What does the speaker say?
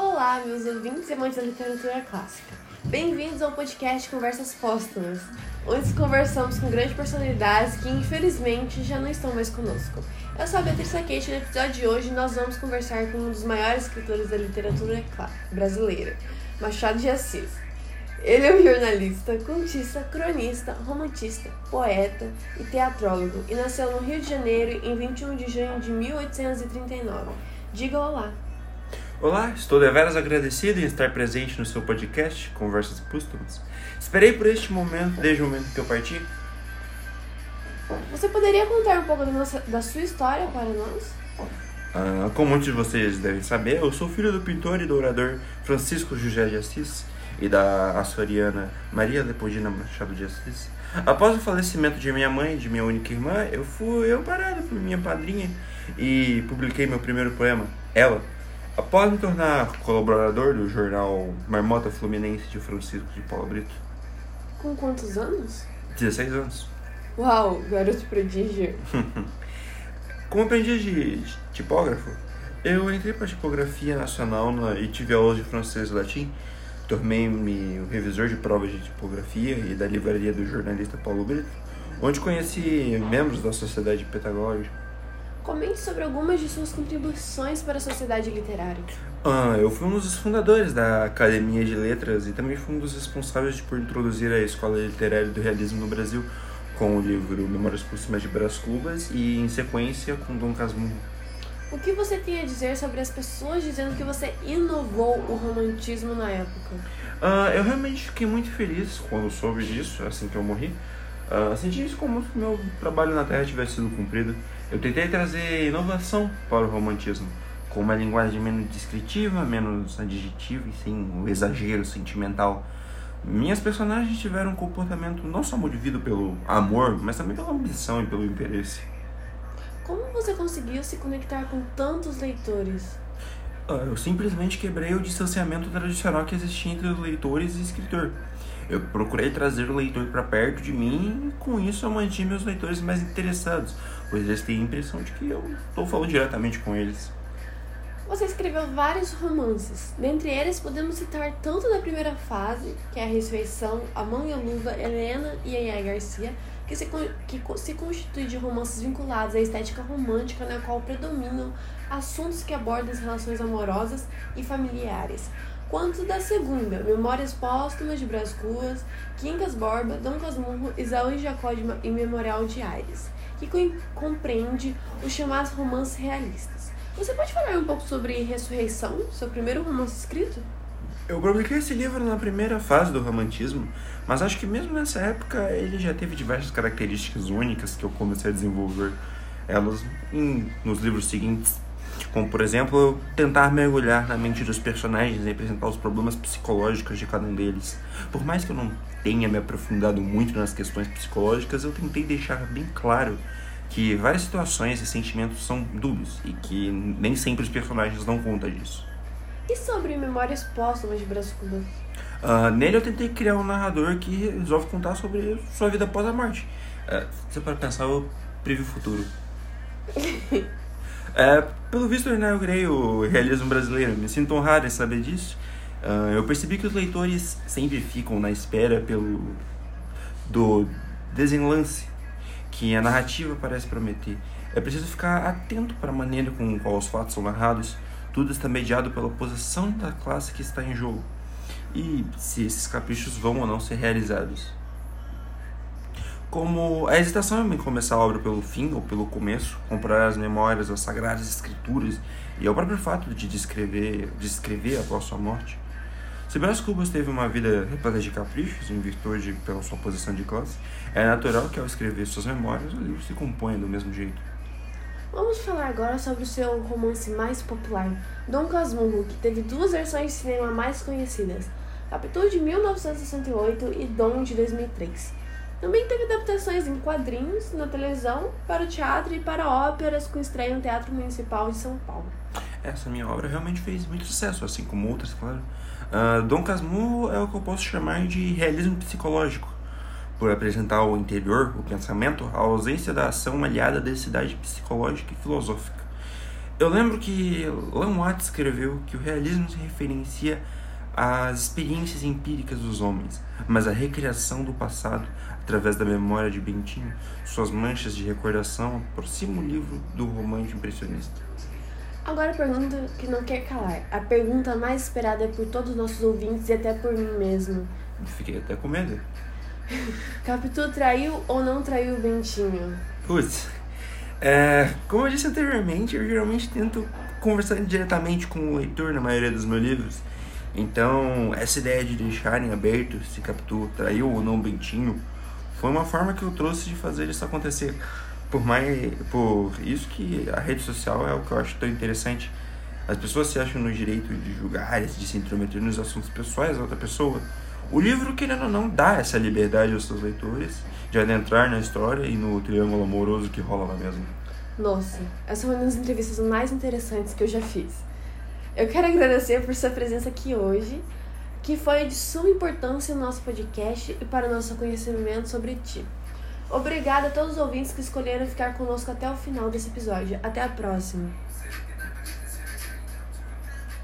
Olá, meus ouvintes e amantes da literatura clássica. Bem-vindos ao podcast Conversas Póstumas, onde conversamos com grandes personalidades que infelizmente já não estão mais conosco. Eu sou a Beatriz Saquete e no episódio de hoje nós vamos conversar com um dos maiores escritores da literatura brasileira, Machado de Assis. Ele é um jornalista, contista, cronista, romantista, poeta e teatrólogo e nasceu no Rio de Janeiro em 21 de junho de 1839. Diga olá! Olá, estou deveras agradecido em estar presente no seu podcast Conversas Póstumas. Esperei por este momento desde o momento que eu parti. Você poderia contar um pouco da, nossa, da sua história para nós? Ah, como muitos de vocês devem saber, eu sou filho do pintor e do orador Francisco José de Assis e da açoriana Maria Leopoldina Machado de Assis. Após o falecimento de minha mãe e de minha única irmã, eu fui amparado por minha padrinha e publiquei meu primeiro poema, Ela, Após me tornar colaborador do jornal Marmota Fluminense de Francisco de Paula Brito. Com quantos anos? 16 anos. Uau, garoto prodígio. Como aprendiz de tipógrafo, eu entrei para a tipografia nacional na, e tive aulas de francês e latim. Tornei-me revisor de provas de tipografia e da livraria do jornalista Paulo Brito, onde conheci membros da sociedade petagógica Comente sobre algumas de suas contribuições para a sociedade literária. Ah, eu fui um dos fundadores da Academia de Letras e também fui um dos responsáveis por introduzir a Escola Literária do Realismo no Brasil, com o livro Memórias Póstumas de Brás Cubas e, em sequência, com Dom Casmurro. O que você tem a dizer sobre as pessoas dizendo que você inovou o romantismo na época? Uh, eu realmente fiquei muito feliz quando soube disso, assim que eu morri. Uh, senti isso como se meu trabalho na Terra tivesse sido cumprido. Eu tentei trazer inovação para o romantismo, com uma linguagem menos descritiva, menos adjetiva e sem o exagero sentimental. Minhas personagens tiveram um comportamento não só movido pelo amor, mas também pela ambição e pelo interesse. Como você conseguiu se conectar com tantos leitores? Ah, eu simplesmente quebrei o distanciamento tradicional que existia entre os leitores e escritor. Eu procurei trazer o leitor para perto de mim e com isso eu mantive meus leitores mais interessados, pois eles têm a impressão de que eu estou falando diretamente com eles. Você escreveu vários romances. Dentre eles, podemos citar tanto da primeira fase, que é a Ressurreição, A Mão e a Luva, Helena e Yaya Garcia, que se, que se constitui de romances vinculados à estética romântica, na qual predominam assuntos que abordam as relações amorosas e familiares, quanto da segunda, Memórias Póstumas de Brás Cubas, Quincas Borba, Dom Casmurro, Isaú e Jacó e Memorial de Aires, que compreende os chamados romances realistas. Você pode falar um pouco sobre Ressurreição, seu primeiro romance escrito? Eu publiquei esse livro na primeira fase do romantismo, mas acho que mesmo nessa época ele já teve diversas características únicas que eu comecei a desenvolver elas em, nos livros seguintes. Como, por exemplo, tentar mergulhar na mente dos personagens e apresentar os problemas psicológicos de cada um deles. Por mais que eu não tenha me aprofundado muito nas questões psicológicas, eu tentei deixar bem claro que várias situações e sentimentos são dúbios e que nem sempre os personagens dão conta disso. E sobre Memórias Póstumas de Brás Cubas? Uh, nele eu tentei criar um narrador que resolve contar sobre sua vida após a morte. Uh, você pode pensar, eu previ o futuro. É, pelo visto, eu inaugurei o realismo brasileiro. Me sinto honrado em saber disso. Uh, eu percebi que os leitores sempre ficam na espera pelo do desenlace que a narrativa parece prometer. É preciso ficar atento para a maneira com qual os fatos são narrados. Tudo está mediado pela posição da classe que está em jogo e se esses caprichos vão ou não ser realizados como a hesitação em começar a obra pelo fim ou pelo começo, comparar as memórias às sagradas escrituras e ao próprio fato de descrever, descrever após sua morte. Se Brás Cubas teve uma vida repleta de caprichos, em virtude pela sua posição de classe, é natural que ao escrever suas memórias o livro se componha do mesmo jeito. Vamos falar agora sobre o seu romance mais popular, Dom Casmurro, que teve duas versões de cinema mais conhecidas, Capitão de 1968 e Dom de 2003. Também teve adaptações em quadrinhos, na televisão, para o teatro e para óperas, com estreia no Teatro Municipal de São Paulo. Essa minha obra realmente fez muito sucesso, assim como outras, claro. Uh, Dom Casmurro é o que eu posso chamar de realismo psicológico, por apresentar o interior, o pensamento, a ausência da ação aliada da densidade psicológica e filosófica. Eu lembro que Lan Watts escreveu que o realismo se referencia às experiências empíricas dos homens, mas a recriação do passado através da memória de Bentinho, suas manchas de recordação aproxima o livro do romance impressionista. Agora a pergunta que não quer calar. A pergunta mais esperada é por todos os nossos ouvintes e até por mim mesmo. Fiquei até com medo. Capitu traiu ou não traiu o Bentinho? Putz, é, como eu disse anteriormente, eu geralmente tento conversar diretamente com o leitor na maioria dos meus livros. Então, essa ideia de deixarem aberto se Capitu traiu ou não o Bentinho foi uma forma que eu trouxe de fazer isso acontecer. Por mais por isso que a rede social é o que eu acho tão interessante. As pessoas se acham no direito de julgar, de se intrometer nos assuntos pessoais da outra pessoa. O livro, querendo ou não, dá essa liberdade aos seus leitores de adentrar na história e no triângulo amoroso que rola lá mesmo. Nossa, essa é uma das entrevistas mais interessantes que eu já fiz. Eu quero agradecer por sua presença aqui hoje, que foi de suma importância no nosso podcast e para o nosso conhecimento sobre ti. Obrigada a todos os ouvintes que escolheram ficar conosco até o final desse episódio. Até a próxima!